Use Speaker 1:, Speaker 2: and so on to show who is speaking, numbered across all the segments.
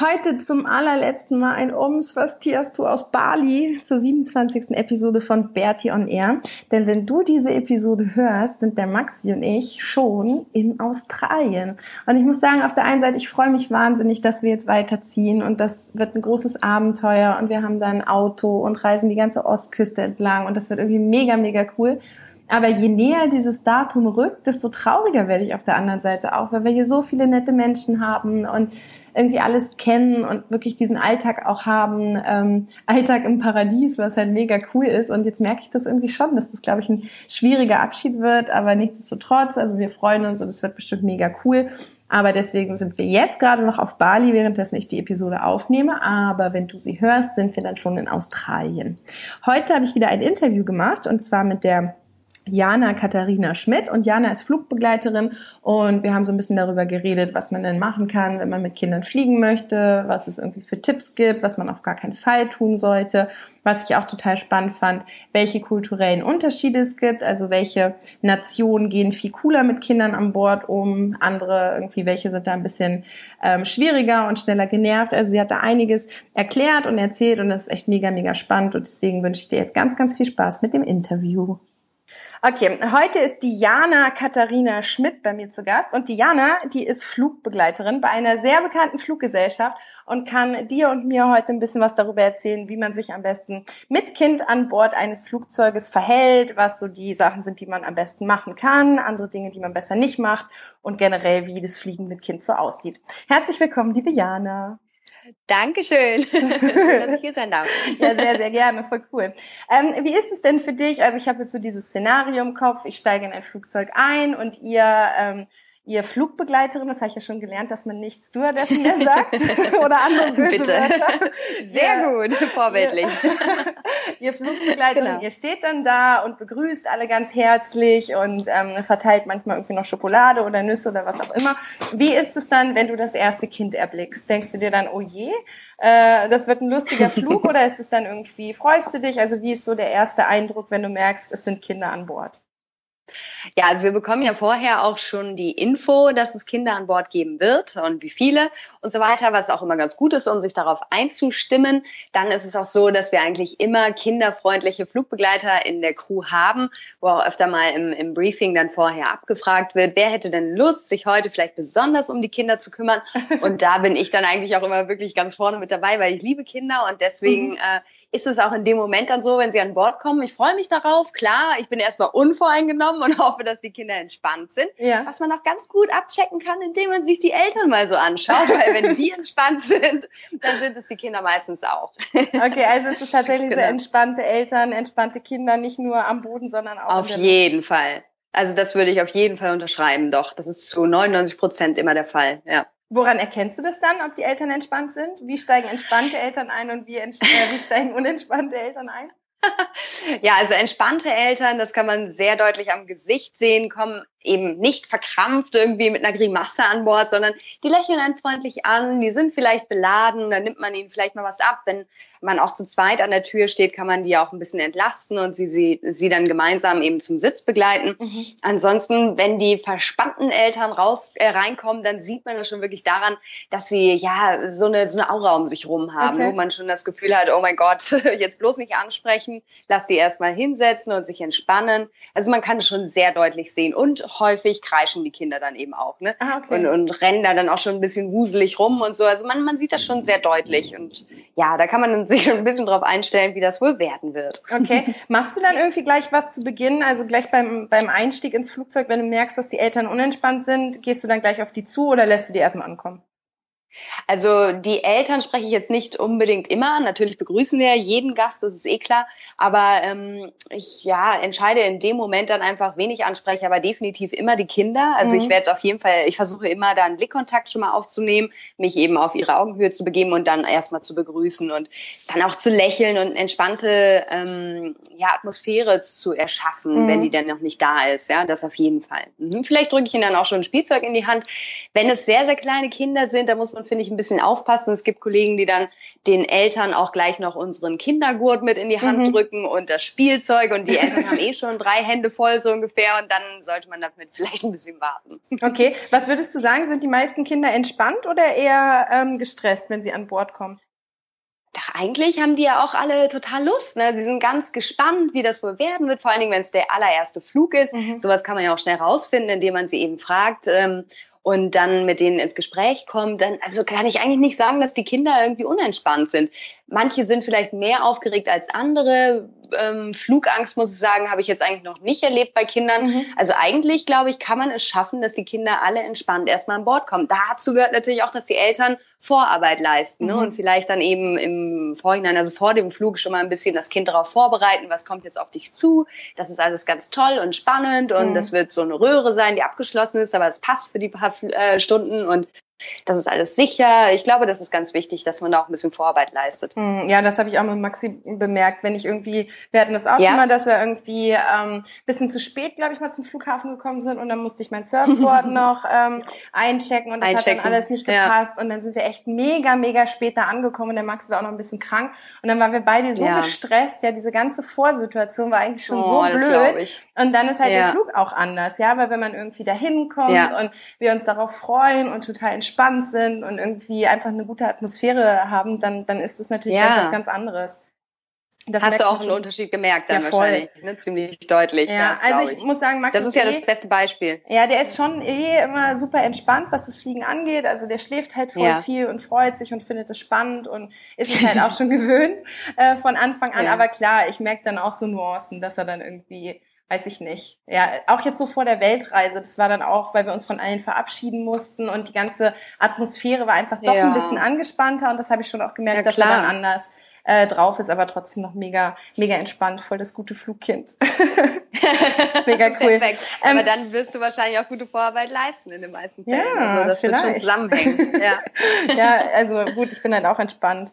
Speaker 1: Heute zum allerletzten Mal ein Ums, was tierst du aus Bali zur 27. Episode von Bertie on Air. Denn wenn du diese Episode hörst, sind der Maxi und ich schon in Australien. Und ich muss sagen, auf der einen Seite, ich freue mich wahnsinnig, dass wir jetzt weiterziehen und das wird ein großes Abenteuer und wir haben da ein Auto und reisen die ganze Ostküste entlang und das wird irgendwie mega, mega cool. Aber je näher dieses Datum rückt, desto trauriger werde ich auf der anderen Seite auch, weil wir hier so viele nette Menschen haben und irgendwie alles kennen und wirklich diesen Alltag auch haben, ähm, Alltag im Paradies, was halt mega cool ist. Und jetzt merke ich das irgendwie schon, dass das, glaube ich, ein schwieriger Abschied wird, aber nichtsdestotrotz, also wir freuen uns und es wird bestimmt mega cool. Aber deswegen sind wir jetzt gerade noch auf Bali, währenddessen ich die Episode aufnehme. Aber wenn du sie hörst, sind wir dann schon in Australien. Heute habe ich wieder ein Interview gemacht und zwar mit der Jana Katharina Schmidt. Und Jana ist Flugbegleiterin. Und wir haben so ein bisschen darüber geredet, was man denn machen kann, wenn man mit Kindern fliegen möchte, was es irgendwie für Tipps gibt, was man auf gar keinen Fall tun sollte, was ich auch total spannend fand, welche kulturellen Unterschiede es gibt, also welche Nationen gehen viel cooler mit Kindern an Bord um, andere irgendwie, welche sind da ein bisschen ähm, schwieriger und schneller genervt. Also sie hat da einiges erklärt und erzählt und das ist echt mega, mega spannend. Und deswegen wünsche ich dir jetzt ganz, ganz viel Spaß mit dem Interview. Okay, heute ist Diana Katharina Schmidt bei mir zu Gast und Diana, die ist Flugbegleiterin bei einer sehr bekannten Fluggesellschaft und kann dir und mir heute ein bisschen was darüber erzählen, wie man sich am besten mit Kind an Bord eines Flugzeuges verhält, was so die Sachen sind, die man am besten machen kann, andere Dinge, die man besser nicht macht und generell, wie das Fliegen mit Kind so aussieht. Herzlich willkommen, liebe Jana.
Speaker 2: Dankeschön. Schön, dass ich hier sein darf.
Speaker 1: ja, sehr, sehr gerne. Voll cool. Ähm, wie ist es denn für dich? Also ich habe jetzt so dieses Szenario im Kopf. Ich steige in ein Flugzeug ein und ihr ähm, ihr Flugbegleiterin, das habe ich ja schon gelernt, dass man nicht Stewardessen mehr sagt oder andere böse
Speaker 2: Bitte.
Speaker 1: Wörter.
Speaker 2: Sehr ja. gut, vorbildlich.
Speaker 1: ihr Flugbegleiterin, genau. ihr steht dann da und begrüßt alle ganz herzlich und ähm, verteilt manchmal irgendwie noch Schokolade oder Nüsse oder was auch immer. Wie ist es dann, wenn du das erste Kind erblickst? Denkst du dir dann, oh je, äh, das wird ein lustiger Flug oder ist es dann irgendwie, freust du dich? Also wie ist so der erste Eindruck, wenn du merkst, es sind Kinder an Bord?
Speaker 2: Ja, also wir bekommen ja vorher auch schon die Info, dass es Kinder an Bord geben wird und wie viele und so weiter, was auch immer ganz gut ist, um sich darauf einzustimmen. Dann ist es auch so, dass wir eigentlich immer kinderfreundliche Flugbegleiter in der Crew haben, wo auch öfter mal im, im Briefing dann vorher abgefragt wird, wer hätte denn Lust, sich heute vielleicht besonders um die Kinder zu kümmern. Und da bin ich dann eigentlich auch immer wirklich ganz vorne mit dabei, weil ich liebe Kinder und deswegen mhm. äh, ist es auch in dem Moment dann so, wenn sie an Bord kommen, ich freue mich darauf, klar, ich bin erstmal unvoreingenommen und hoffe, dass die Kinder entspannt sind, ja. was man auch ganz gut abchecken kann, indem man sich die Eltern mal so anschaut, weil wenn die entspannt sind, dann sind es die Kinder meistens auch.
Speaker 1: Okay, also es ist tatsächlich genau. so entspannte Eltern, entspannte Kinder, nicht nur am Boden, sondern auch
Speaker 2: Auf jeden Fall. Also das würde ich auf jeden Fall unterschreiben, doch. Das ist zu 99 Prozent immer der Fall, ja.
Speaker 1: Woran erkennst du das dann, ob die Eltern entspannt sind? Wie steigen entspannte Eltern ein und wie, äh, wie steigen unentspannte Eltern ein?
Speaker 2: ja, also entspannte Eltern, das kann man sehr deutlich am Gesicht sehen, kommen eben nicht verkrampft irgendwie mit einer Grimasse an Bord, sondern die lächeln einen freundlich an, die sind vielleicht beladen, dann nimmt man ihnen vielleicht mal was ab. Wenn man auch zu zweit an der Tür steht, kann man die auch ein bisschen entlasten und sie, sie, sie dann gemeinsam eben zum Sitz begleiten. Mhm. Ansonsten, wenn die verspannten Eltern raus, äh, reinkommen, dann sieht man das schon wirklich daran, dass sie ja so eine, so eine Aura um sich rum haben, okay. wo man schon das Gefühl hat, oh mein Gott, jetzt bloß nicht ansprechen, lass die erstmal hinsetzen und sich entspannen. Also man kann es schon sehr deutlich sehen. Und häufig kreischen die Kinder dann eben auch, ne?
Speaker 1: Ah, okay.
Speaker 2: Und, und rennen da dann auch schon ein bisschen wuselig rum und so. Also man, man sieht das schon sehr deutlich. Und ja, da kann man sich schon ein bisschen drauf einstellen, wie das wohl werden wird.
Speaker 1: Okay. Machst du dann irgendwie gleich was zu Beginn, also gleich beim, beim Einstieg ins Flugzeug, wenn du merkst, dass die Eltern unentspannt sind, gehst du dann gleich auf die zu oder lässt du die erstmal ankommen?
Speaker 2: Also die Eltern spreche ich jetzt nicht unbedingt immer an. Natürlich begrüßen wir jeden Gast, das ist eh klar. Aber ähm, ich ja, entscheide in dem Moment dann einfach, wen ich anspreche, aber definitiv immer die Kinder. Also mhm. ich werde auf jeden Fall, ich versuche immer da einen Blickkontakt schon mal aufzunehmen, mich eben auf ihre Augenhöhe zu begeben und dann erstmal zu begrüßen und dann auch zu lächeln und entspannte ähm, ja, Atmosphäre zu erschaffen, mhm. wenn die dann noch nicht da ist. Ja, das auf jeden Fall. Mhm. Vielleicht drücke ich ihnen dann auch schon ein Spielzeug in die Hand. Wenn es sehr, sehr kleine Kinder sind, da muss man finde ich, ein bisschen aufpassen. Es gibt Kollegen, die dann den Eltern auch gleich noch unseren Kindergurt mit in die Hand mhm. drücken und das Spielzeug und die Eltern haben eh schon drei Hände voll so ungefähr und dann sollte man damit vielleicht ein bisschen warten.
Speaker 1: Okay, was würdest du sagen, sind die meisten Kinder entspannt oder eher ähm, gestresst, wenn sie an Bord kommen?
Speaker 2: Doch eigentlich haben die ja auch alle total Lust. Ne? Sie sind ganz gespannt, wie das wohl werden wird, vor allen Dingen, wenn es der allererste Flug ist. Mhm. Sowas kann man ja auch schnell rausfinden, indem man sie eben fragt. Ähm, und dann mit denen ins Gespräch kommt, dann, also kann ich eigentlich nicht sagen, dass die Kinder irgendwie unentspannt sind. Manche sind vielleicht mehr aufgeregt als andere. Ähm, Flugangst, muss ich sagen, habe ich jetzt eigentlich noch nicht erlebt bei Kindern. Mhm. Also eigentlich, glaube ich, kann man es schaffen, dass die Kinder alle entspannt erstmal an Bord kommen. Dazu gehört natürlich auch, dass die Eltern Vorarbeit leisten ne? mhm. ne? und vielleicht dann eben im Vorhinein, also vor dem Flug schon mal ein bisschen das Kind darauf vorbereiten, was kommt jetzt auf dich zu. Das ist alles ganz toll und spannend und mhm. das wird so eine Röhre sein, die abgeschlossen ist, aber es passt für die paar äh, Stunden und das ist alles sicher. Ich glaube, das ist ganz wichtig, dass man da auch ein bisschen Vorarbeit leistet.
Speaker 1: Hm, ja, das habe ich auch mit Maxi bemerkt. Wenn ich irgendwie, wir hatten das auch ja. schon mal, dass wir irgendwie ähm, bisschen zu spät, glaube ich, mal zum Flughafen gekommen sind und dann musste ich mein Surfboard noch ähm, einchecken und das einchecken. hat dann alles nicht gepasst ja. und dann sind wir echt mega, mega spät da angekommen und der Max war auch noch ein bisschen krank und dann waren wir beide so ja. gestresst. Ja, diese ganze Vorsituation war eigentlich schon oh, so blöd. Und dann ist halt der Flug auch anders, ja, weil wenn man irgendwie dahin kommt und wir uns darauf freuen und total entspannt entspannt sind und irgendwie einfach eine gute Atmosphäre haben, dann, dann ist das natürlich ja. etwas ganz anderes.
Speaker 2: Das Hast du auch einen Unterschied gemerkt dann ja, wahrscheinlich, ne? ziemlich deutlich.
Speaker 1: Ja, also ich, ich, muss sagen, Max
Speaker 2: das ist ja das beste Beispiel.
Speaker 1: Ja, der ist schon eh immer super entspannt, was das Fliegen angeht. Also der schläft halt voll ja. viel und freut sich und findet es spannend und ist es halt auch schon gewöhnt äh, von Anfang an. Ja. Aber klar, ich merke dann auch so Nuancen, dass er dann irgendwie weiß ich nicht. Ja, auch jetzt so vor der Weltreise, das war dann auch, weil wir uns von allen verabschieden mussten und die ganze Atmosphäre war einfach doch ja. ein bisschen angespannter und das habe ich schon auch gemerkt, ja, dass er dann anders äh, drauf ist, aber trotzdem noch mega, mega entspannt, voll das gute Flugkind.
Speaker 2: mega cool. Perfekt. Ähm, aber dann wirst du wahrscheinlich auch gute Vorarbeit leisten in den meisten Fällen. Ja, also das vielleicht. wird schon zusammenhängen. Ja.
Speaker 1: ja, also gut, ich bin halt auch entspannt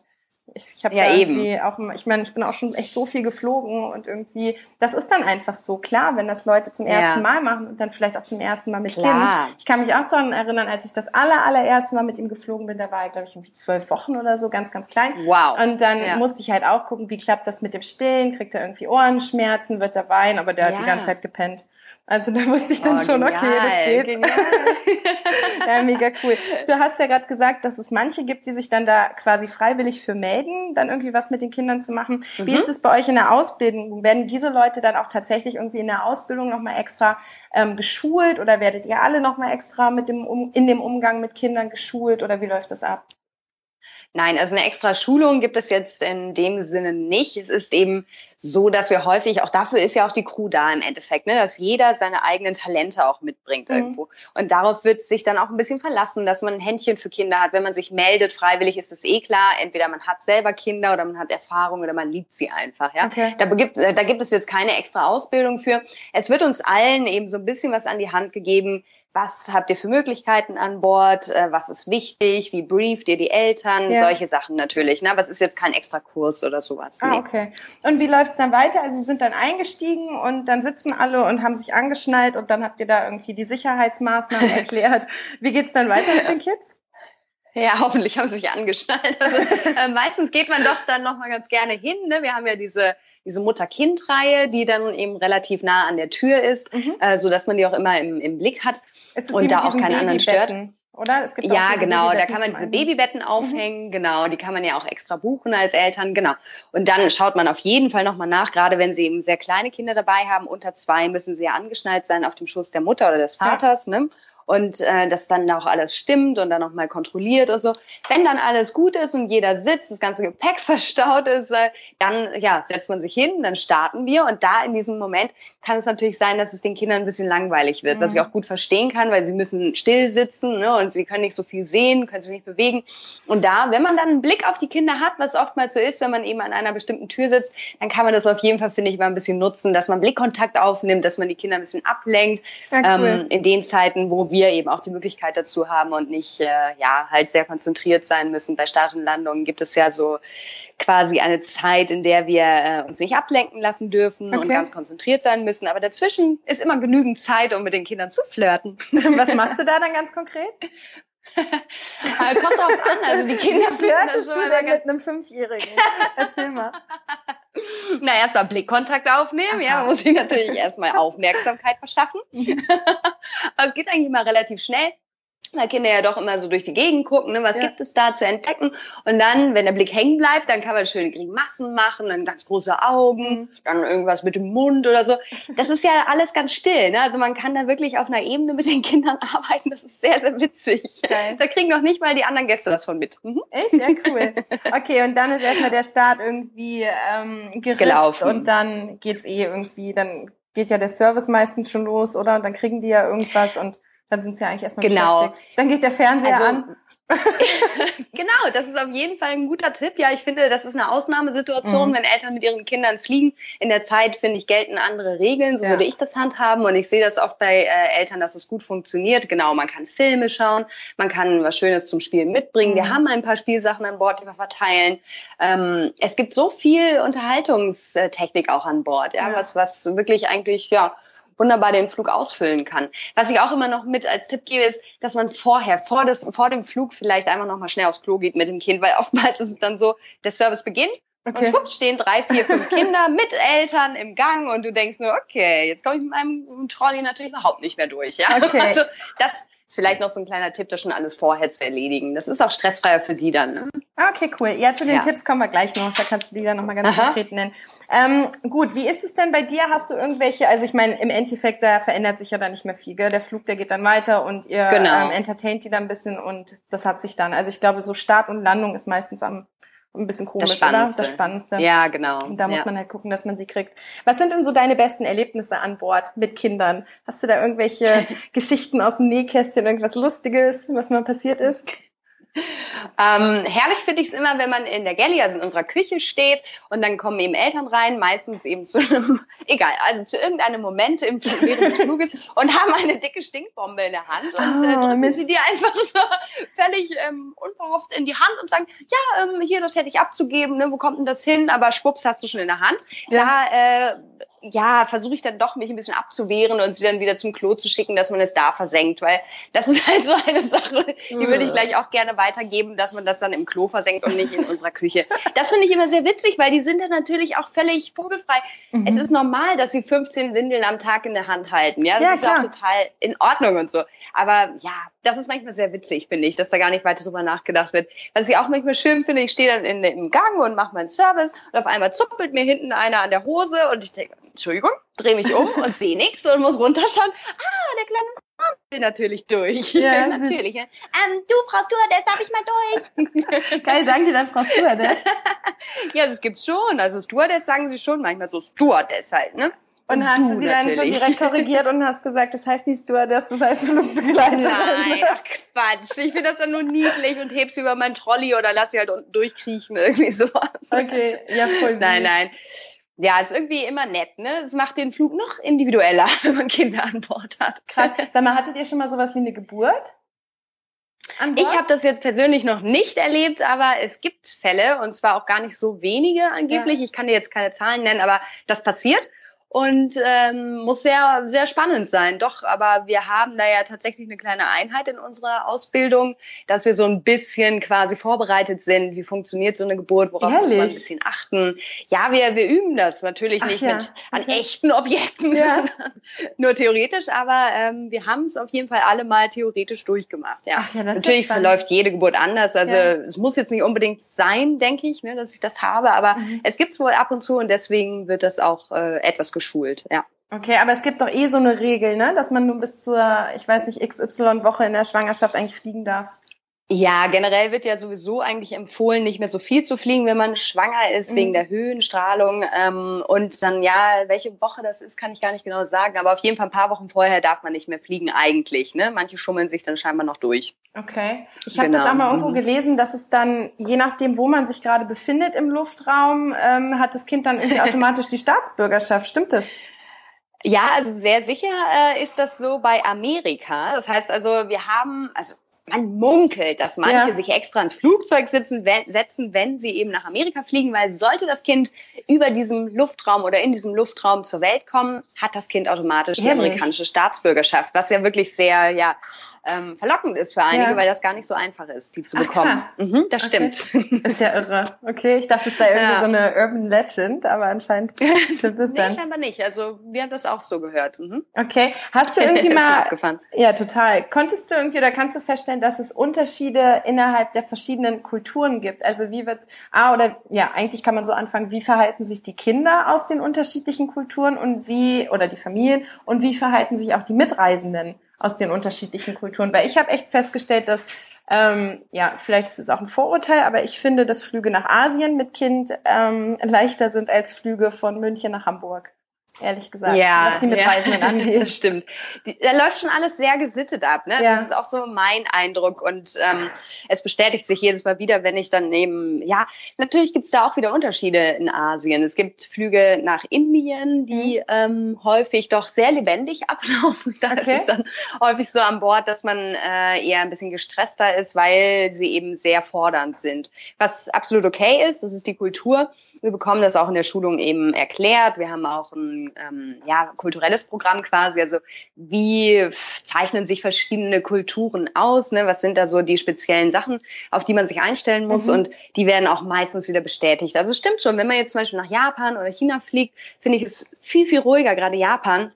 Speaker 1: ich, ich habe ja, irgendwie auch, ich meine, ich bin auch schon echt so viel geflogen und irgendwie, das ist dann einfach so klar, wenn das Leute zum ersten ja. Mal machen und dann vielleicht auch zum ersten Mal mit klar. Kind. Ich kann mich auch daran erinnern, als ich das aller, allererste Mal mit ihm geflogen bin, da war er, glaube ich, irgendwie zwölf Wochen oder so, ganz, ganz klein.
Speaker 2: Wow.
Speaker 1: Und dann ja. musste ich halt auch gucken, wie klappt das mit dem Stillen, kriegt er irgendwie Ohrenschmerzen, wird er weinen, aber der hat die ganze Zeit gepennt. Also da wusste ich dann oh, schon, genial, okay, das geht. Ja, mega cool. Du hast ja gerade gesagt, dass es manche gibt, die sich dann da quasi freiwillig für melden, dann irgendwie was mit den Kindern zu machen. Mhm. Wie ist es bei euch in der Ausbildung? Werden diese Leute dann auch tatsächlich irgendwie in der Ausbildung nochmal extra ähm, geschult oder werdet ihr alle nochmal extra mit dem um, in dem Umgang mit Kindern geschult oder wie läuft das ab?
Speaker 2: Nein, also eine extra Schulung gibt es jetzt in dem Sinne nicht. Es ist eben so, dass wir häufig, auch dafür ist ja auch die Crew da im Endeffekt, ne, dass jeder seine eigenen Talente auch mitbringt mhm. irgendwo. Und darauf wird sich dann auch ein bisschen verlassen, dass man ein Händchen für Kinder hat. Wenn man sich meldet, freiwillig ist es eh klar. Entweder man hat selber Kinder oder man hat Erfahrung oder man liebt sie einfach. Ja? Okay. Da, gibt, da gibt es jetzt keine extra Ausbildung für. Es wird uns allen eben so ein bisschen was an die Hand gegeben, was habt ihr für Möglichkeiten an Bord, äh, was ist wichtig, wie brieft ihr die Eltern, ja. Solche Sachen natürlich. Ne? Aber es ist jetzt kein extra Kurs oder sowas.
Speaker 1: Ah, nee. Okay. Und wie läuft es dann weiter? Also Sie sind dann eingestiegen und dann sitzen alle und haben sich angeschnallt und dann habt ihr da irgendwie die Sicherheitsmaßnahmen erklärt. Wie geht's dann weiter mit den Kids?
Speaker 2: Ja, hoffentlich haben sie sich angeschnallt. Also, äh, meistens geht man doch dann noch mal ganz gerne hin. Ne? Wir haben ja diese diese Mutter-Kind-Reihe, die dann eben relativ nah an der Tür ist, mhm. äh, so dass man die auch immer im, im Blick hat
Speaker 1: und da auch keinen anderen stört. Oder? Es
Speaker 2: gibt ja, genau, da kann man diese Babybetten mhm. aufhängen, mhm. genau, die kann man ja auch extra buchen als Eltern, genau. Und dann schaut man auf jeden Fall nochmal nach, gerade wenn sie eben sehr kleine Kinder dabei haben, unter zwei müssen sie ja angeschnallt sein auf dem Schoß der Mutter oder des Vaters, ja. ne? Und äh, dass dann auch alles stimmt und dann nochmal kontrolliert und so. Wenn dann alles gut ist und jeder sitzt, das ganze Gepäck verstaut ist, äh, dann ja, setzt man sich hin, dann starten wir und da in diesem Moment kann es natürlich sein, dass es den Kindern ein bisschen langweilig wird, mhm. was ich auch gut verstehen kann, weil sie müssen still sitzen ne, und sie können nicht so viel sehen, können sich nicht bewegen. Und da, wenn man dann einen Blick auf die Kinder hat, was oftmals so ist, wenn man eben an einer bestimmten Tür sitzt, dann kann man das auf jeden Fall, finde ich, mal ein bisschen nutzen, dass man Blickkontakt aufnimmt, dass man die Kinder ein bisschen ablenkt ja, cool. ähm, in den Zeiten, wo wir wir eben auch die Möglichkeit dazu haben und nicht äh, ja halt sehr konzentriert sein müssen. Bei Start und Landungen gibt es ja so quasi eine Zeit, in der wir äh, uns nicht ablenken lassen dürfen okay. und ganz konzentriert sein müssen. Aber dazwischen ist immer genügend Zeit, um mit den Kindern zu flirten.
Speaker 1: Was machst du da dann ganz konkret?
Speaker 2: Kommt drauf an, also die Kinder
Speaker 1: flirten das schon mal mit einem Fünfjährigen. Erzähl mal.
Speaker 2: Na, erstmal Blickkontakt aufnehmen, Aha. ja, man muss sich natürlich erstmal Aufmerksamkeit verschaffen. Aber es geht eigentlich immer relativ schnell weil Kinder ja doch immer so durch die Gegend gucken, ne, was ja. gibt es da zu entdecken. Und dann, wenn der Blick hängen bleibt, dann kann man schöne Grimassen machen, dann ganz große Augen, mhm. dann irgendwas mit dem Mund oder so. Das ist ja alles ganz still. Ne? Also man kann da wirklich auf einer Ebene mit den Kindern arbeiten. Das ist sehr, sehr witzig. Geil. Da kriegen noch nicht mal die anderen Gäste was von mit.
Speaker 1: Mhm. Echt? Ja, cool. Okay, und dann ist erstmal der Start irgendwie ähm, Gelaufen. und dann geht's eh irgendwie, dann geht ja der Service meistens schon los, oder? Und dann kriegen die ja irgendwas und dann sind sie ja eigentlich erstmal genau. beschäftigt. Dann geht der Fernseher also, an.
Speaker 2: genau, das ist auf jeden Fall ein guter Tipp. Ja, ich finde, das ist eine Ausnahmesituation, mhm. wenn Eltern mit ihren Kindern fliegen. In der Zeit, finde ich, gelten andere Regeln. So ja. würde ich das handhaben. Und ich sehe das oft bei äh, Eltern, dass es gut funktioniert. Genau, man kann Filme schauen, man kann was Schönes zum Spielen mitbringen. Mhm. Wir haben ein paar Spielsachen an Bord, die wir verteilen. Ähm, es gibt so viel Unterhaltungstechnik auch an Bord, ja, ja. was, was wirklich eigentlich, ja, wunderbar den Flug ausfüllen kann. Was ich auch immer noch mit als Tipp gebe, ist, dass man vorher, vor, des, vor dem Flug vielleicht einfach noch mal schnell aufs Klo geht mit dem Kind, weil oftmals ist es dann so, der Service beginnt Okay. Und schwupps stehen drei, vier, fünf Kinder mit Eltern im Gang und du denkst nur, okay, jetzt komme ich mit meinem Trolley natürlich überhaupt nicht mehr durch. Ja? Okay. Also das, ist vielleicht noch so ein kleiner Tipp, das schon alles vorher zu erledigen. Das ist auch stressfreier für die dann. Ne?
Speaker 1: Okay, cool. Ja, zu den ja. Tipps kommen wir gleich noch. Da kannst du die dann nochmal ganz Aha. konkret nennen. Ähm, gut, wie ist es denn bei dir? Hast du irgendwelche, also ich meine, im Endeffekt, da verändert sich ja dann nicht mehr viel. Gell? Der Flug, der geht dann weiter und ihr genau. ähm, entertaint die dann ein bisschen und das hat sich dann. Also ich glaube, so Start und Landung ist meistens am ein bisschen komisch, das oder? Das Spannendste.
Speaker 2: Ja, genau.
Speaker 1: Und da muss
Speaker 2: ja.
Speaker 1: man halt gucken, dass man sie kriegt. Was sind denn so deine besten Erlebnisse an Bord mit Kindern? Hast du da irgendwelche Geschichten aus dem Nähkästchen, irgendwas Lustiges, was mal passiert ist?
Speaker 2: Ähm, herrlich finde ich es immer, wenn man in der Galley, also in unserer Küche steht und dann kommen eben Eltern rein, meistens eben zu einem, egal, also zu irgendeinem Moment im, während des Fluges und haben eine dicke Stinkbombe in der Hand und äh, oh, drücken Mist. sie dir einfach so völlig ähm, unverhofft in die Hand und sagen, ja, ähm, hier, das hätte ich abzugeben, ne, wo kommt denn das hin? Aber schwupps, hast du schon in der Hand. Ja. Da äh, ja, versuche ich dann doch, mich ein bisschen abzuwehren und sie dann wieder zum Klo zu schicken, dass man es da versenkt, weil das ist halt so eine Sache, die würde ich gleich auch gerne weitergeben, dass man das dann im Klo versenkt und nicht in unserer Küche. Das finde ich immer sehr witzig, weil die sind dann natürlich auch völlig vogelfrei. Mhm. Es ist normal, dass sie 15 Windeln am Tag in der Hand halten, ja, das ja, ist ja auch total in Ordnung und so. Aber ja, das ist manchmal sehr witzig, finde ich, dass da gar nicht weiter drüber nachgedacht wird. Was ich auch manchmal schön finde, ich stehe dann in, im Gang und mache meinen Service und auf einmal zuppelt mir hinten einer an der Hose und ich denke, Entschuldigung, drehe mich um und sehe nichts und muss runterschauen. Ah, der kleine Mann will natürlich durch. Ja, natürlich. Ja. Ähm, du, Frau Stewardess, darf ich mal
Speaker 1: durch? Geil, sagen die dann Frau Stewardess?
Speaker 2: ja, das gibt's schon. Also Stewardess sagen sie schon manchmal so Stewardess halt, ne?
Speaker 1: Und, und hast du, sie natürlich. dann schon direkt korrigiert und hast gesagt, das heißt nicht Stewardess, das heißt Flugbegleiterin.
Speaker 2: Nein, ach Quatsch. Ich finde das dann nur niedlich und heb sie über meinen Trolley oder lass sie halt unten durchkriechen, irgendwie sowas.
Speaker 1: Okay, ja, voll süß.
Speaker 2: Nein, nein ja, ist irgendwie immer nett, ne? Es macht den Flug noch individueller, wenn man Kinder an Bord hat.
Speaker 1: Krass. Sag mal, hattet ihr schon mal sowas wie eine Geburt?
Speaker 2: Ich habe das jetzt persönlich noch nicht erlebt, aber es gibt Fälle und zwar auch gar nicht so wenige angeblich. Ja. Ich kann dir jetzt keine Zahlen nennen, aber das passiert. Und ähm, muss sehr, sehr spannend sein. Doch, aber wir haben da ja tatsächlich eine kleine Einheit in unserer Ausbildung, dass wir so ein bisschen quasi vorbereitet sind. Wie funktioniert so eine Geburt? Worauf Ehrlich? muss man ein bisschen achten? Ja, wir, wir üben das natürlich Ach nicht ja. mit an okay. echten Objekten, ja. nur theoretisch, aber ähm, wir haben es auf jeden Fall alle mal theoretisch durchgemacht. Ja, ja natürlich verläuft jede Geburt anders. Also es muss jetzt nicht unbedingt sein, denke ich, ne, dass ich das habe, aber mhm. es gibt es wohl ab und zu und deswegen wird das auch äh, etwas geschult, ja.
Speaker 1: Okay, aber es gibt doch eh so eine Regel, ne, dass man nur bis zur, ich weiß nicht, XY-Woche in der Schwangerschaft eigentlich fliegen darf.
Speaker 2: Ja, generell wird ja sowieso eigentlich empfohlen, nicht mehr so viel zu fliegen, wenn man schwanger ist, mhm. wegen der Höhenstrahlung. Ähm, und dann, ja, welche Woche das ist, kann ich gar nicht genau sagen. Aber auf jeden Fall ein paar Wochen vorher darf man nicht mehr fliegen eigentlich. Ne? Manche schummeln sich dann scheinbar noch durch.
Speaker 1: Okay. Ich habe genau. das auch mal irgendwo mhm. gelesen, dass es dann, je nachdem, wo man sich gerade befindet im Luftraum, ähm, hat das Kind dann irgendwie automatisch die Staatsbürgerschaft. Stimmt das?
Speaker 2: Ja, also sehr sicher äh, ist das so bei Amerika. Das heißt also, wir haben, also man munkelt, dass manche ja. sich extra ins Flugzeug sitzen, wenn, setzen, wenn sie eben nach Amerika fliegen, weil sollte das Kind über diesem Luftraum oder in diesem Luftraum zur Welt kommen, hat das Kind automatisch die amerikanische Staatsbürgerschaft, was ja wirklich sehr ja ähm, verlockend ist für einige, ja. weil das gar nicht so einfach ist, die zu Ach, bekommen. Mhm, das okay. stimmt.
Speaker 1: Ist ja irre. Okay, ich dachte, es sei irgendwie ja. so eine Urban Legend, aber anscheinend stimmt es dann.
Speaker 2: Nee, scheinbar nicht. Also wir haben das auch so gehört. Mhm.
Speaker 1: Okay, hast du irgendwie mal? ja, total. Konntest du irgendwie oder kannst du feststellen feststellen, dass es Unterschiede innerhalb der verschiedenen Kulturen gibt. Also wie wird, ah, oder ja, eigentlich kann man so anfangen, wie verhalten sich die Kinder aus den unterschiedlichen Kulturen und wie, oder die Familien, und wie verhalten sich auch die Mitreisenden aus den unterschiedlichen Kulturen. Weil ich habe echt festgestellt, dass ähm, ja, vielleicht ist es auch ein Vorurteil, aber ich finde, dass Flüge nach Asien mit Kind ähm, leichter sind als Flüge von München nach Hamburg ehrlich gesagt,
Speaker 2: ja,
Speaker 1: was die Mitreisenden ja, angeht.
Speaker 2: Das stimmt. Die, da läuft schon alles sehr gesittet ab. Ne? Ja. Das ist auch so mein Eindruck und ähm, es bestätigt sich jedes Mal wieder, wenn ich dann eben, ja, natürlich gibt's da auch wieder Unterschiede in Asien. Es gibt Flüge nach Indien, die mhm. ähm, häufig doch sehr lebendig ablaufen. Da okay. ist es dann häufig so an Bord, dass man äh, eher ein bisschen gestresster ist, weil sie eben sehr fordernd sind. Was absolut okay ist, das ist die Kultur. Wir bekommen das auch in der Schulung eben erklärt. Wir haben auch ein ähm, ja, kulturelles Programm quasi. Also wie zeichnen sich verschiedene Kulturen aus? Ne? Was sind da so die speziellen Sachen, auf die man sich einstellen muss? Mhm. Und die werden auch meistens wieder bestätigt. Also stimmt schon, wenn man jetzt zum Beispiel nach Japan oder China fliegt, finde ich es viel, viel ruhiger, gerade Japan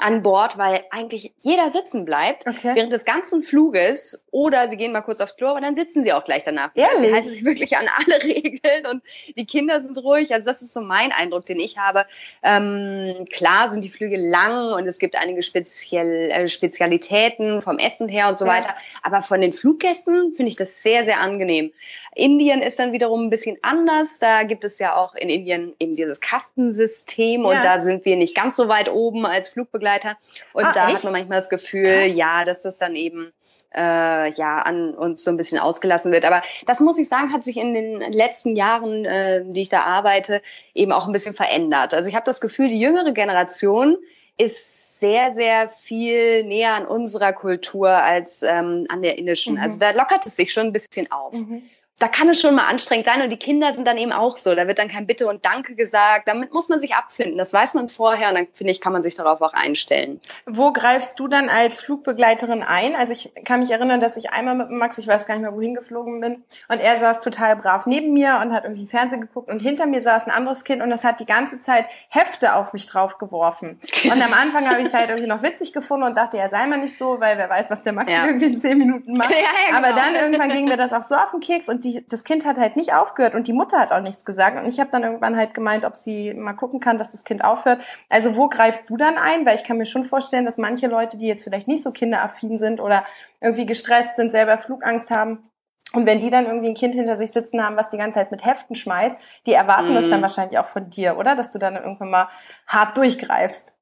Speaker 2: an Bord, weil eigentlich jeder sitzen bleibt okay. während des ganzen Fluges oder sie gehen mal kurz aufs Klo, aber dann sitzen sie auch gleich danach.
Speaker 1: Ehrlich?
Speaker 2: Sie halten sich wirklich an alle Regeln und die Kinder sind ruhig. Also das ist so mein Eindruck, den ich habe. Ähm, klar sind die Flüge lang und es gibt einige speziell, äh, Spezialitäten vom Essen her und so ja. weiter. Aber von den Fluggästen finde ich das sehr, sehr angenehm. Indien ist dann wiederum ein bisschen anders. Da gibt es ja auch in Indien eben dieses Kastensystem ja. und da sind wir nicht ganz so weit oben als Flugbegleiter Flugbegleiter. Und ah, da echt? hat man manchmal das Gefühl, Krass. ja, dass das dann eben äh, ja an uns so ein bisschen ausgelassen wird. Aber das muss ich sagen, hat sich in den letzten Jahren, äh, die ich da arbeite, eben auch ein bisschen verändert. Also ich habe das Gefühl, die jüngere Generation ist sehr, sehr viel näher an unserer Kultur als ähm, an der indischen. Mhm. Also da lockert es sich schon ein bisschen auf. Mhm da kann es schon mal anstrengend sein und die Kinder sind dann eben auch so. Da wird dann kein Bitte und Danke gesagt. Damit muss man sich abfinden. Das weiß man vorher und dann finde ich, kann man sich darauf auch einstellen.
Speaker 1: Wo greifst du dann als Flugbegleiterin ein? Also ich kann mich erinnern, dass ich einmal mit Max, ich weiß gar nicht mehr, wohin geflogen bin und er saß total brav neben mir und hat irgendwie Fernsehen geguckt und hinter mir saß ein anderes Kind und das hat die ganze Zeit Hefte auf mich drauf geworfen. Und am Anfang habe ich es halt irgendwie noch witzig gefunden und dachte, ja, sei mal nicht so, weil wer weiß, was der Max ja. irgendwie in zehn Minuten macht. Ja, ja, genau. Aber dann irgendwann ging mir das auch so auf den Keks und die, das Kind hat halt nicht aufgehört und die Mutter hat auch nichts gesagt. Und ich habe dann irgendwann halt gemeint, ob sie mal gucken kann, dass das Kind aufhört. Also wo greifst du dann ein? Weil ich kann mir schon vorstellen, dass manche Leute, die jetzt vielleicht nicht so kinderaffin sind oder irgendwie gestresst sind, selber Flugangst haben, und wenn die dann irgendwie ein Kind hinter sich sitzen haben, was die ganze Zeit mit Heften schmeißt, die erwarten mm. das dann mhm. wahrscheinlich auch von dir, oder? Dass du dann irgendwann mal hart durchgreifst.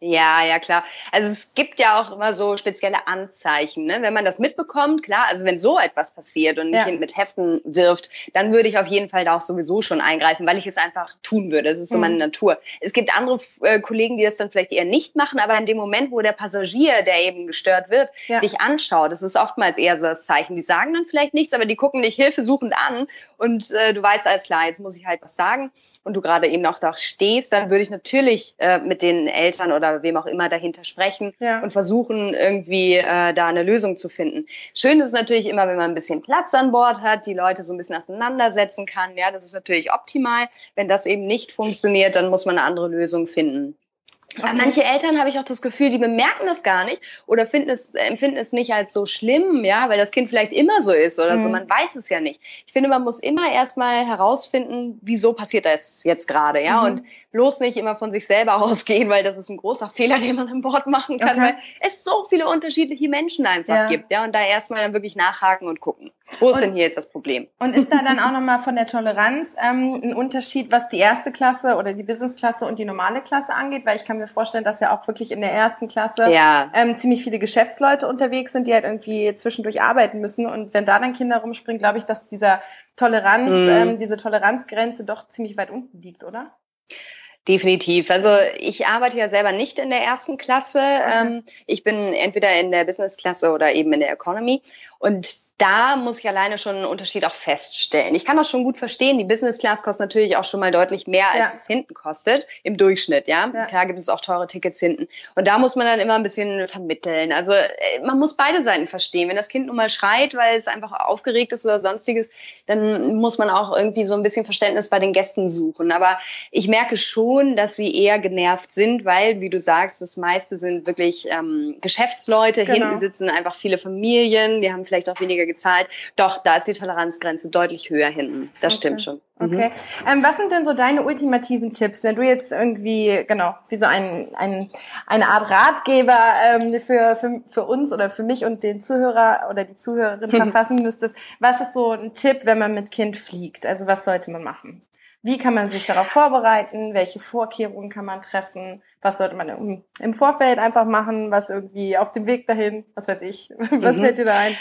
Speaker 2: Ja, ja, klar. Also es gibt ja auch immer so spezielle Anzeichen, ne? wenn man das mitbekommt, klar, also wenn so etwas passiert und ein ja. Kind mit Heften wirft, dann würde ich auf jeden Fall da auch sowieso schon eingreifen, weil ich es einfach tun würde. Das ist so mhm. meine Natur. Es gibt andere äh, Kollegen, die das dann vielleicht eher nicht machen, aber in dem Moment, wo der Passagier, der eben gestört wird, ja. dich anschaut, das ist oftmals eher so das Zeichen. Die sagen dann vielleicht nichts, aber die gucken dich hilfesuchend an und äh, du weißt alles klar, jetzt muss ich halt was sagen und du gerade eben auch da stehst, dann würde ich natürlich äh, mit den Eltern oder wem auch immer dahinter sprechen ja. und versuchen irgendwie äh, da eine Lösung zu finden. Schön ist es natürlich immer, wenn man ein bisschen Platz an Bord hat, die Leute so ein bisschen auseinandersetzen kann. Ja, das ist natürlich optimal. Wenn das eben nicht funktioniert, dann muss man eine andere Lösung finden. Okay. Manche Eltern habe ich auch das Gefühl, die bemerken das gar nicht oder finden es, empfinden es nicht als so schlimm, ja, weil das Kind vielleicht immer so ist oder mhm. so. Man weiß es ja nicht. Ich finde, man muss immer erstmal herausfinden, wieso passiert das jetzt gerade, ja, mhm. und bloß nicht immer von sich selber ausgehen, weil das ist ein großer Fehler, den man im Wort machen kann, okay. weil es so viele unterschiedliche Menschen einfach ja. gibt, ja, und da erstmal dann wirklich nachhaken und gucken. Wo ist und, denn hier jetzt das Problem?
Speaker 1: Und ist da dann auch nochmal von der Toleranz ähm, ein Unterschied, was die erste Klasse oder die Business-Klasse und die normale Klasse angeht? Weil ich kann mir vorstellen, dass ja auch wirklich in der ersten Klasse ja. ähm, ziemlich viele Geschäftsleute unterwegs sind, die halt irgendwie zwischendurch arbeiten müssen. Und wenn da dann Kinder rumspringen, glaube ich, dass dieser Toleranz, mhm. ähm, diese Toleranzgrenze doch ziemlich weit unten liegt, oder?
Speaker 2: Definitiv. Also ich arbeite ja selber nicht in der ersten Klasse. Okay. Ähm, ich bin entweder in der Business-Klasse oder eben in der Economy. Und da muss ich alleine schon einen Unterschied auch feststellen. Ich kann das schon gut verstehen. Die Business Class kostet natürlich auch schon mal deutlich mehr, als ja. es hinten kostet, im Durchschnitt, ja? ja. Klar gibt es auch teure Tickets hinten. Und da muss man dann immer ein bisschen vermitteln. Also äh, man muss beide Seiten verstehen. Wenn das Kind nun mal schreit, weil es einfach aufgeregt ist oder sonstiges, dann muss man auch irgendwie so ein bisschen Verständnis bei den Gästen suchen. Aber ich merke schon, dass sie eher genervt sind, weil, wie du sagst, das meiste sind wirklich ähm, Geschäftsleute. Genau. Hinten sitzen einfach viele Familien, die haben vielleicht auch weniger gezahlt. Doch, da ist die Toleranzgrenze deutlich höher hinten. Das okay. stimmt schon.
Speaker 1: Mhm. Okay. Ähm, was sind denn so deine ultimativen Tipps, wenn du jetzt irgendwie, genau, wie so ein, ein, eine Art Ratgeber ähm, für, für, für uns oder für mich und den Zuhörer oder die Zuhörerin verfassen müsstest? Was ist so ein Tipp, wenn man mit Kind fliegt? Also was sollte man machen? Wie kann man sich darauf vorbereiten? Welche Vorkehrungen kann man treffen? Was sollte man im Vorfeld einfach machen? Was irgendwie auf dem Weg dahin? Was weiß ich? Was mhm. fällt dir da ein?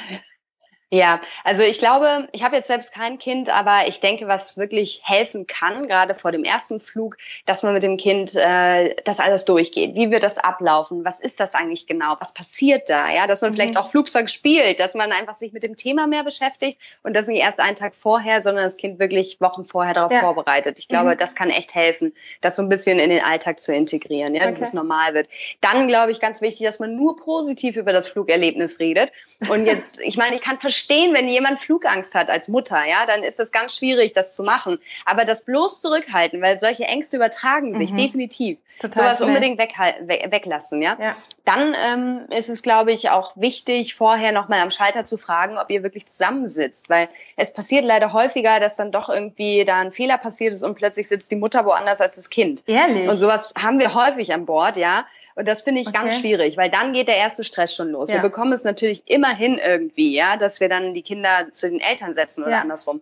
Speaker 2: Ja, also ich glaube, ich habe jetzt selbst kein Kind, aber ich denke, was wirklich helfen kann, gerade vor dem ersten Flug, dass man mit dem Kind äh, das alles durchgeht. Wie wird das ablaufen? Was ist das eigentlich genau? Was passiert da? Ja, dass man mhm. vielleicht auch Flugzeug spielt, dass man einfach sich mit dem Thema mehr beschäftigt und das nicht erst einen Tag vorher, sondern das Kind wirklich Wochen vorher darauf ja. vorbereitet. Ich glaube, mhm. das kann echt helfen, das so ein bisschen in den Alltag zu integrieren, ja, okay. dass es normal wird. Dann glaube ich ganz wichtig, dass man nur positiv über das Flugerlebnis redet. Und jetzt, ich meine, ich kann verstehen, verstehen, wenn jemand Flugangst hat als Mutter, ja, dann ist es ganz schwierig, das zu machen. Aber das bloß zurückhalten, weil solche Ängste übertragen sich mhm. definitiv. Total Sowas schnell. unbedingt weghalten, weglassen, ja. ja. Dann ähm, ist es, glaube ich, auch wichtig, vorher nochmal am Schalter zu fragen, ob ihr wirklich zusammensitzt, weil es passiert leider häufiger, dass dann doch irgendwie da ein Fehler passiert ist und plötzlich sitzt die Mutter woanders als das Kind.
Speaker 1: Ehrlich?
Speaker 2: Und sowas haben wir häufig an Bord, ja. Und das finde ich okay. ganz schwierig, weil dann geht der erste Stress schon los. Ja. Wir bekommen es natürlich immerhin irgendwie, ja, dass wir dann die Kinder zu den Eltern setzen oder ja. andersrum.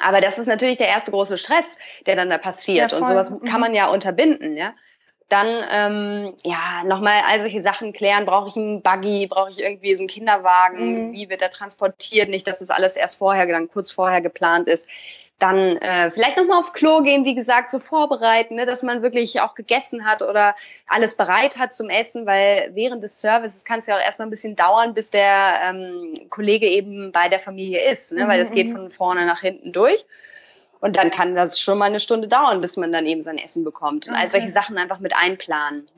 Speaker 2: Aber das ist natürlich der erste große Stress, der dann da passiert. Ja, und sowas mhm. kann man ja unterbinden, ja. Dann ähm, ja nochmal all solche Sachen klären. Brauche ich einen Buggy? Brauche ich irgendwie so einen Kinderwagen? Mhm. Wie wird er transportiert? Nicht, dass das alles erst vorher, dann kurz vorher geplant ist. Dann äh, vielleicht nochmal aufs Klo gehen, wie gesagt, so vorbereiten, ne, dass man wirklich auch gegessen hat oder alles bereit hat zum Essen, weil während des Services kann es ja auch erstmal ein bisschen dauern, bis der ähm, Kollege eben bei der Familie ist, ne, weil das geht mhm. von vorne nach hinten durch. Und dann kann das schon mal eine Stunde dauern, bis man dann eben sein Essen bekommt. Und okay. all solche Sachen einfach mit einplanen.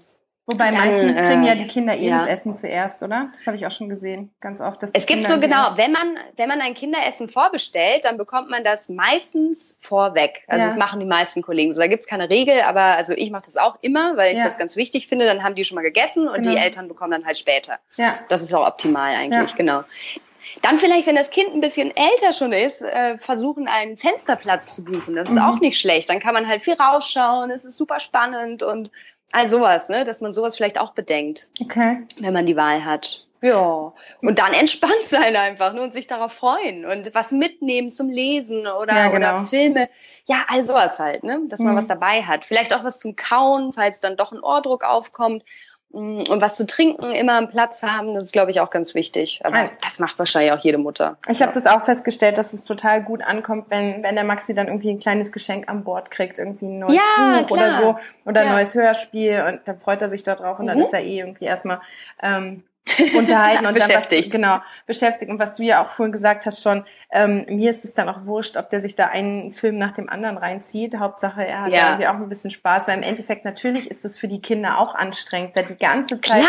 Speaker 1: Wobei dann, meistens kriegen ja äh, die Kinder eh ja. das Essen zuerst, oder? Das habe ich auch schon gesehen, ganz oft.
Speaker 2: es gibt Kinder so genau, wenn man wenn man ein Kinderessen vorbestellt, dann bekommt man das meistens vorweg. Also ja. das machen die meisten Kollegen so. Da gibt's keine Regel, aber also ich mache das auch immer, weil ich ja. das ganz wichtig finde. Dann haben die schon mal gegessen und genau. die Eltern bekommen dann halt später. Ja. Das ist auch optimal eigentlich, genau. Dann vielleicht, wenn das Kind ein bisschen älter schon ist, äh, versuchen, einen Fensterplatz zu buchen. Das ist mhm. auch nicht schlecht. Dann kann man halt viel rausschauen. Es ist super spannend und All sowas, ne? dass man sowas vielleicht auch bedenkt, okay. wenn man die Wahl hat. Ja, und dann entspannt sein einfach ne, und sich darauf freuen und was mitnehmen zum Lesen oder, ja, genau. oder Filme. Ja, all sowas halt, ne? dass man mhm. was dabei hat. Vielleicht auch was zum Kauen, falls dann doch ein Ohrdruck aufkommt. Mm, und was zu trinken, immer am Platz haben, das ist, glaube ich, auch ganz wichtig. Aber das macht wahrscheinlich auch jede Mutter.
Speaker 1: Ich habe das auch festgestellt, dass es total gut ankommt, wenn, wenn der Maxi dann irgendwie ein kleines Geschenk an Bord kriegt, irgendwie ein neues ja, Buch klar. oder so oder ein neues Hörspiel und dann freut er sich darauf und mhm. dann ist er eh irgendwie erstmal ähm, unterhalten und
Speaker 2: beschäftigt.
Speaker 1: Dann was, genau, beschäftigt. Und was du ja auch vorhin gesagt hast schon, ähm, mir ist es dann auch wurscht, ob der sich da einen Film nach dem anderen reinzieht. Hauptsache, er hat ja. irgendwie auch ein bisschen Spaß, weil im Endeffekt natürlich ist es für die Kinder auch anstrengend, weil die ganze Zeit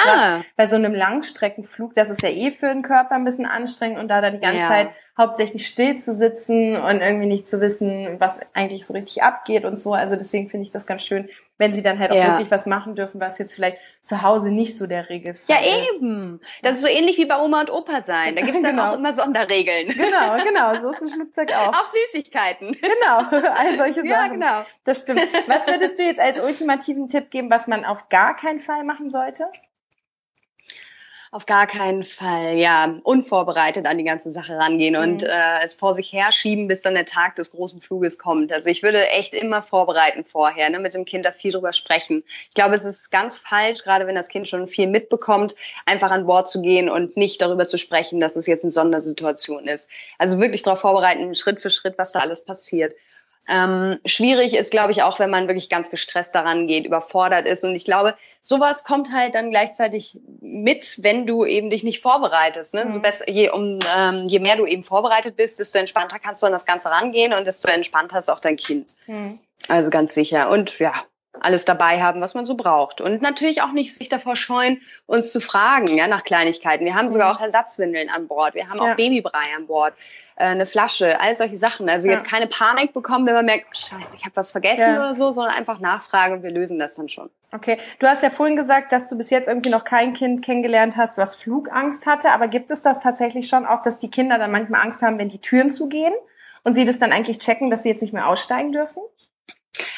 Speaker 1: bei so einem Langstreckenflug, das ist ja eh für den Körper ein bisschen anstrengend und da dann die ganze ja. Zeit hauptsächlich still zu sitzen und irgendwie nicht zu wissen, was eigentlich so richtig abgeht und so. Also deswegen finde ich das ganz schön, wenn sie dann halt auch ja. wirklich was machen dürfen, was jetzt vielleicht zu Hause nicht so der Regelfall ist.
Speaker 2: Ja, eben. Das ist so ähnlich wie bei Oma und Opa sein. Da gibt es dann genau. auch immer Sonderregeln.
Speaker 1: Genau, genau. So ist im Flugzeug auch.
Speaker 2: Auch Süßigkeiten.
Speaker 1: Genau, all solche Sachen.
Speaker 2: Ja, genau.
Speaker 1: Das stimmt. Was würdest du jetzt als ultimativen Tipp geben, was man auf gar keinen Fall machen sollte?
Speaker 2: Auf gar keinen Fall, ja, unvorbereitet an die ganze Sache rangehen mhm. und äh, es vor sich herschieben, bis dann der Tag des großen Fluges kommt. Also ich würde echt immer vorbereiten vorher, ne, mit dem Kind da viel drüber sprechen. Ich glaube, es ist ganz falsch, gerade wenn das Kind schon viel mitbekommt, einfach an Bord zu gehen und nicht darüber zu sprechen, dass es jetzt eine Sondersituation ist. Also wirklich darauf vorbereiten, Schritt für Schritt, was da alles passiert. Ähm, schwierig ist, glaube ich, auch, wenn man wirklich ganz gestresst daran geht, überfordert ist. Und ich glaube, sowas kommt halt dann gleichzeitig mit, wenn du eben dich nicht vorbereitest. Ne? Mhm. So besser, je, um, ähm, je mehr du eben vorbereitet bist, desto entspannter kannst du an das Ganze rangehen und desto entspannter ist auch dein Kind. Mhm. Also ganz sicher. Und ja, alles dabei haben, was man so braucht. Und natürlich auch nicht sich davor scheuen, uns zu fragen, ja, nach Kleinigkeiten. Wir haben sogar mhm. auch Ersatzwindeln an Bord. Wir haben ja. auch Babybrei an Bord, äh, eine Flasche, all solche Sachen. Also ja. jetzt keine Panik bekommen, wenn man merkt, scheiße, ich habe was vergessen ja. oder so, sondern einfach nachfragen und wir lösen das dann schon.
Speaker 1: Okay, du hast ja vorhin gesagt, dass du bis jetzt irgendwie noch kein Kind kennengelernt hast, was Flugangst hatte. Aber gibt es das tatsächlich schon auch, dass die Kinder dann manchmal Angst haben, wenn die Türen zugehen und sie das dann eigentlich checken, dass sie jetzt nicht mehr aussteigen dürfen?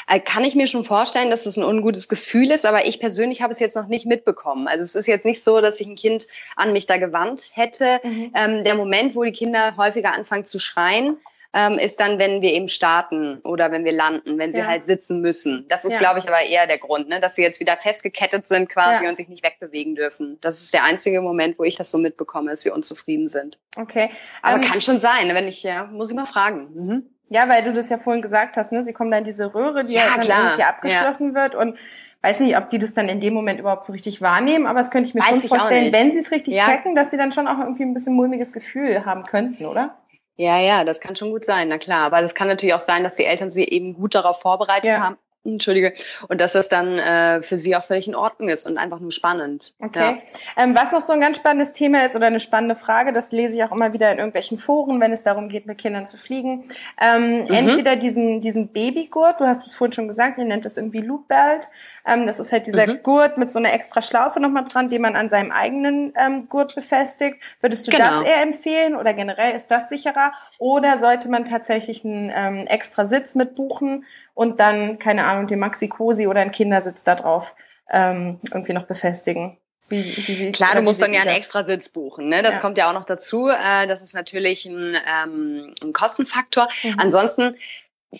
Speaker 2: Äh, kann ich mir schon vorstellen, dass es ein ungutes Gefühl ist, aber ich persönlich habe es jetzt noch nicht mitbekommen. Also es ist jetzt nicht so, dass sich ein Kind an mich da gewandt hätte. Mhm. Ähm, der Moment, wo die Kinder häufiger anfangen zu schreien, ähm, ist dann, wenn wir eben starten oder wenn wir landen, wenn sie ja. halt sitzen müssen. Das ist, ja. glaube ich, aber eher der Grund, ne? dass sie jetzt wieder festgekettet sind quasi ja. und sich nicht wegbewegen dürfen. Das ist der einzige Moment, wo ich das so mitbekomme, dass sie unzufrieden sind.
Speaker 1: Okay.
Speaker 2: Aber ähm, kann schon sein, wenn ich, ja, muss ich mal fragen. Mhm.
Speaker 1: Ja, weil du das ja vorhin gesagt hast, ne? Sie kommen dann in diese Röhre, die ja, halt dann klar. irgendwie abgeschlossen ja. wird und weiß nicht, ob die das dann in dem Moment überhaupt so richtig wahrnehmen, aber das könnte ich mir weiß schon vorstellen, wenn sie es richtig ja. checken, dass sie dann schon auch irgendwie ein bisschen mulmiges Gefühl haben könnten, oder?
Speaker 2: Ja, ja, das kann schon gut sein, na klar. Aber das kann natürlich auch sein, dass die Eltern sie eben gut darauf vorbereitet ja. haben, Entschuldige. Und dass das dann äh, für sie auch völlig in Ordnung ist und einfach nur spannend.
Speaker 1: Okay. Ja. Ähm, was noch so ein ganz spannendes Thema ist oder eine spannende Frage, das lese ich auch immer wieder in irgendwelchen Foren, wenn es darum geht, mit Kindern zu fliegen. Ähm, mhm. Entweder diesen, diesen Babygurt, du hast es vorhin schon gesagt, ihr nennt es irgendwie Loop Belt. Ähm, das ist halt dieser mhm. Gurt mit so einer extra Schlaufe nochmal dran, den man an seinem eigenen ähm, Gurt befestigt. Würdest du genau. das eher empfehlen oder generell ist das sicherer? Oder sollte man tatsächlich einen ähm, extra Sitz mit buchen und dann, keine Ahnung, den Maxi-Cosi oder einen Kindersitz da drauf ähm, irgendwie noch befestigen?
Speaker 2: Wie, wie sie, Klar, du musst dann ja einen extra Sitz buchen. Ne? Das ja. kommt ja auch noch dazu. Äh, das ist natürlich ein, ähm, ein Kostenfaktor. Mhm. Ansonsten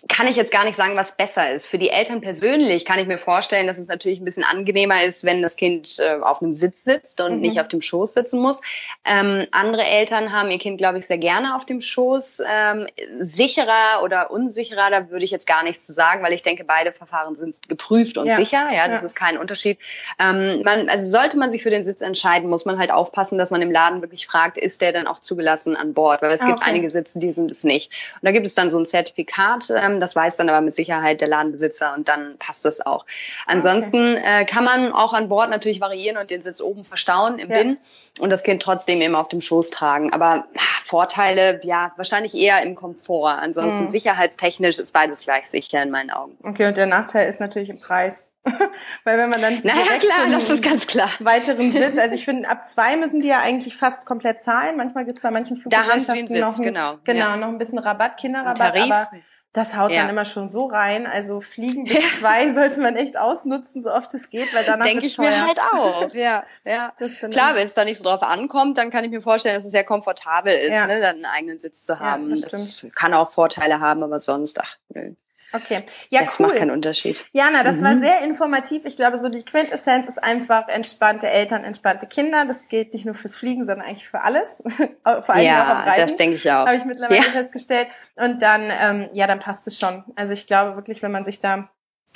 Speaker 2: kann ich jetzt gar nicht sagen, was besser ist. Für die Eltern persönlich kann ich mir vorstellen, dass es natürlich ein bisschen angenehmer ist, wenn das Kind äh, auf einem Sitz sitzt und mhm. nicht auf dem Schoß sitzen muss. Ähm, andere Eltern haben ihr Kind, glaube ich, sehr gerne auf dem Schoß. Ähm, sicherer oder unsicherer, da würde ich jetzt gar nichts zu sagen, weil ich denke, beide Verfahren sind geprüft und ja. sicher. Ja, das ja. ist kein Unterschied. Ähm, man, also sollte man sich für den Sitz entscheiden, muss man halt aufpassen, dass man im Laden wirklich fragt, ist der denn auch zugelassen an Bord? Weil es ah, gibt einige Sitze, die sind es nicht. Und da gibt es dann so ein Zertifikat ähm, das weiß dann aber mit Sicherheit der Ladenbesitzer und dann passt das auch. Ansonsten okay. äh, kann man auch an Bord natürlich variieren und den Sitz oben verstauen im ja. Bin und das Kind trotzdem eben auf dem Schoß tragen. Aber ach, Vorteile, ja, wahrscheinlich eher im Komfort. Ansonsten mhm. sicherheitstechnisch ist beides gleich sicher in meinen Augen.
Speaker 1: Okay, und der Nachteil ist natürlich im Preis. Weil wenn man dann
Speaker 2: naja, klar, das ist ganz klar.
Speaker 1: weiteren Sitz, also ich finde, ab zwei müssen die ja eigentlich fast komplett zahlen. Manchmal gibt es bei manchen
Speaker 2: Fluggesellschaften da haben sie einen Sitz,
Speaker 1: noch,
Speaker 2: genau,
Speaker 1: genau, ja. noch ein bisschen Rabatt, Kinderrabatt, aber das haut
Speaker 2: Ja.
Speaker 1: dann immer schon so rein. Also Fliegen bis zwei sollte man echt ausnutzen, so oft es geht, weil danach
Speaker 2: Denke ich mir
Speaker 1: teuer.
Speaker 2: halt auch. Ja, ja. Klar, wenn es da nicht so drauf ankommt, dann kann ich mir vorstellen, dass es sehr komfortabel ist,
Speaker 1: Ja.
Speaker 2: ne, dann einen eigenen Sitz zu haben.
Speaker 1: das
Speaker 2: das kann auch Vorteile haben, aber sonst, ach, nö.
Speaker 1: Okay. Ja,
Speaker 2: das
Speaker 1: cool.
Speaker 2: macht keinen Unterschied.
Speaker 1: Jana, das war
Speaker 2: Mhm.
Speaker 1: sehr informativ. Ich glaube, so die Quintessenz ist einfach entspannte Eltern, entspannte Kinder. Das gilt nicht nur fürs Fliegen, sondern eigentlich für alles. Vor allem auch auf
Speaker 2: Ja,
Speaker 1: Reisen.
Speaker 2: das denke ich auch.
Speaker 1: habe ich mittlerweile
Speaker 2: Ja.
Speaker 1: festgestellt. Und dann, ähm, ja, dann passt es schon. Also ich glaube wirklich, wenn man sich da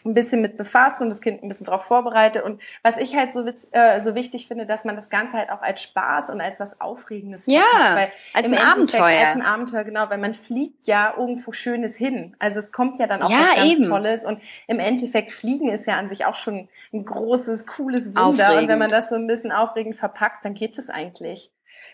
Speaker 1: ein bisschen mit befasst und das Kind ein bisschen darauf vorbereitet. Und was ich halt so, witz, äh, so wichtig finde, dass man das Ganze halt auch als Spaß und als was Aufregendes
Speaker 2: Ja,
Speaker 1: verpackt. Weil
Speaker 2: als
Speaker 1: im
Speaker 2: ein
Speaker 1: Endeffekt
Speaker 2: Abenteuer.
Speaker 1: Als ein Abenteuer, genau, weil man fliegt ja irgendwo Schönes hin. Also es kommt ja dann auch
Speaker 2: Ja,
Speaker 1: was ganz
Speaker 2: eben.
Speaker 1: Tolles. Und im Endeffekt Fliegen ist ja an sich auch schon ein großes, cooles Wunder. Und
Speaker 2: Aufregend.
Speaker 1: wenn man das so ein bisschen aufregend verpackt, dann geht es eigentlich.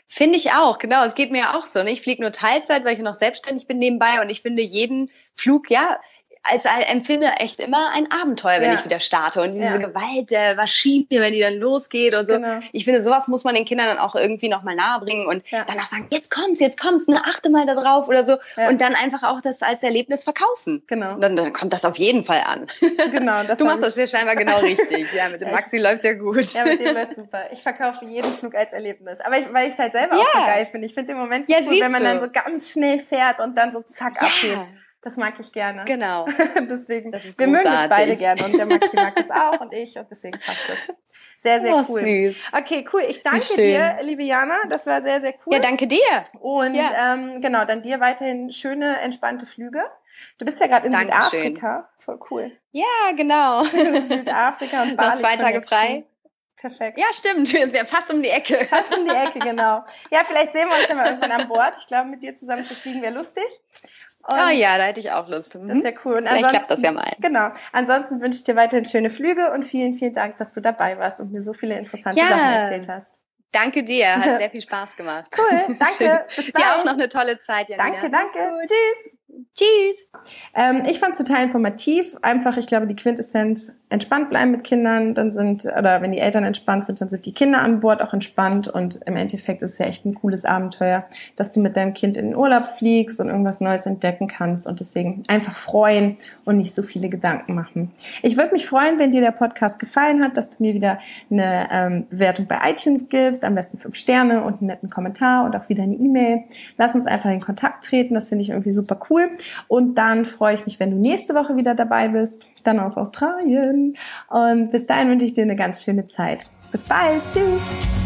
Speaker 2: Finde ich auch, genau. Es geht mir auch so. Ne? Ich fliege nur Teilzeit, weil ich noch selbstständig bin nebenbei und ich finde jeden Flug, ja, als empfinde echt immer ein Abenteuer, wenn
Speaker 1: Ja.
Speaker 2: ich wieder starte. Und diese
Speaker 1: Ja.
Speaker 2: Gewalt der Maschine, wenn die dann losgeht und so.
Speaker 1: Genau.
Speaker 2: Ich finde, sowas muss man den Kindern dann auch irgendwie nochmal nahebringen und
Speaker 1: Ja.
Speaker 2: dann auch sagen, jetzt kommt's, jetzt kommt's, ne, achte mal da drauf oder so. Und dann einfach auch das als Erlebnis verkaufen.
Speaker 1: Genau.
Speaker 2: Dann, dann kommt das auf jeden Fall an.
Speaker 1: Genau. Das
Speaker 2: Du machst das ja scheinbar genau richtig. Ja, mit dem Maxi läuft ja gut.
Speaker 1: Ja, mit dem läuft super. Ich verkaufe jeden Flug als Erlebnis. Aber ich, weil ich es halt selber auch so geil finde. Ich finde den Moment so
Speaker 2: Ja,
Speaker 1: cool, wenn man
Speaker 2: du.
Speaker 1: dann so ganz schnell fährt und dann so zack abhebt. Das mag ich gerne.
Speaker 2: genau.
Speaker 1: deswegen,
Speaker 2: Das ist
Speaker 1: wir mögen es
Speaker 2: großartig.
Speaker 1: beide gerne und der Maxi mag es auch und ich und deswegen passt das. Sehr, sehr
Speaker 2: Oh,
Speaker 1: cool.
Speaker 2: süß.
Speaker 1: Okay, cool. Ich danke
Speaker 2: schön.
Speaker 1: dir, liebe Jana. Das war sehr, sehr cool.
Speaker 2: Ja, danke dir.
Speaker 1: Und
Speaker 2: Ja.
Speaker 1: ähm, genau, dann dir weiterhin schöne, entspannte Flüge. Du bist ja gerade in
Speaker 2: Dankeschön.
Speaker 1: Südafrika. Voll cool.
Speaker 2: Ja, genau.
Speaker 1: Südafrika und Bali.
Speaker 2: Noch zwei Tage frei.
Speaker 1: Perfekt.
Speaker 2: Ja, stimmt. Wir sind ja fast um die Ecke.
Speaker 1: Fast um die Ecke, genau. Ja, vielleicht sehen wir uns ja mal irgendwann an Bord. Ich glaube, mit dir zusammen zu fliegen wäre lustig. Und
Speaker 2: Ah ja, da hätte ich auch Lust.
Speaker 1: Das
Speaker 2: Mhm.
Speaker 1: ist ja cool. Und
Speaker 2: Vielleicht klappt das ja mal.
Speaker 1: Genau. Ansonsten wünsche ich dir weiterhin schöne Flüge und vielen, vielen Dank, dass du dabei warst und mir so viele interessante
Speaker 2: Ja.
Speaker 1: Sachen erzählt hast.
Speaker 2: Danke dir. Hat sehr viel Spaß gemacht.
Speaker 1: Cool, danke. Bis
Speaker 2: Dir auch noch eine tolle Zeit, Janina.
Speaker 1: Danke, danke. Tschüss.
Speaker 2: Tschüss.
Speaker 1: Ähm, ich fand es total informativ. Einfach, ich glaube, die Quintessenz, entspannt bleiben mit Kindern, dann sind, oder wenn die Eltern entspannt sind, dann sind die Kinder an Bord auch entspannt und im Endeffekt ist es ja echt ein cooles Abenteuer, dass du mit deinem Kind in den Urlaub fliegst und irgendwas Neues entdecken kannst und deswegen einfach freuen und nicht so viele Gedanken machen. Ich würde mich freuen, wenn dir der Podcast gefallen hat, dass du mir wieder eine ähm, Bewertung bei iTunes gibst, am besten fünf Sterne und einen netten Kommentar und auch wieder eine E-Mail. Lass uns einfach in Kontakt treten, das finde ich irgendwie super cool. Und dann freue ich mich, wenn du nächste Woche wieder dabei bist, dann aus Australien. Und bis dahin wünsche ich dir eine ganz schöne Zeit. Bis bald, tschüss.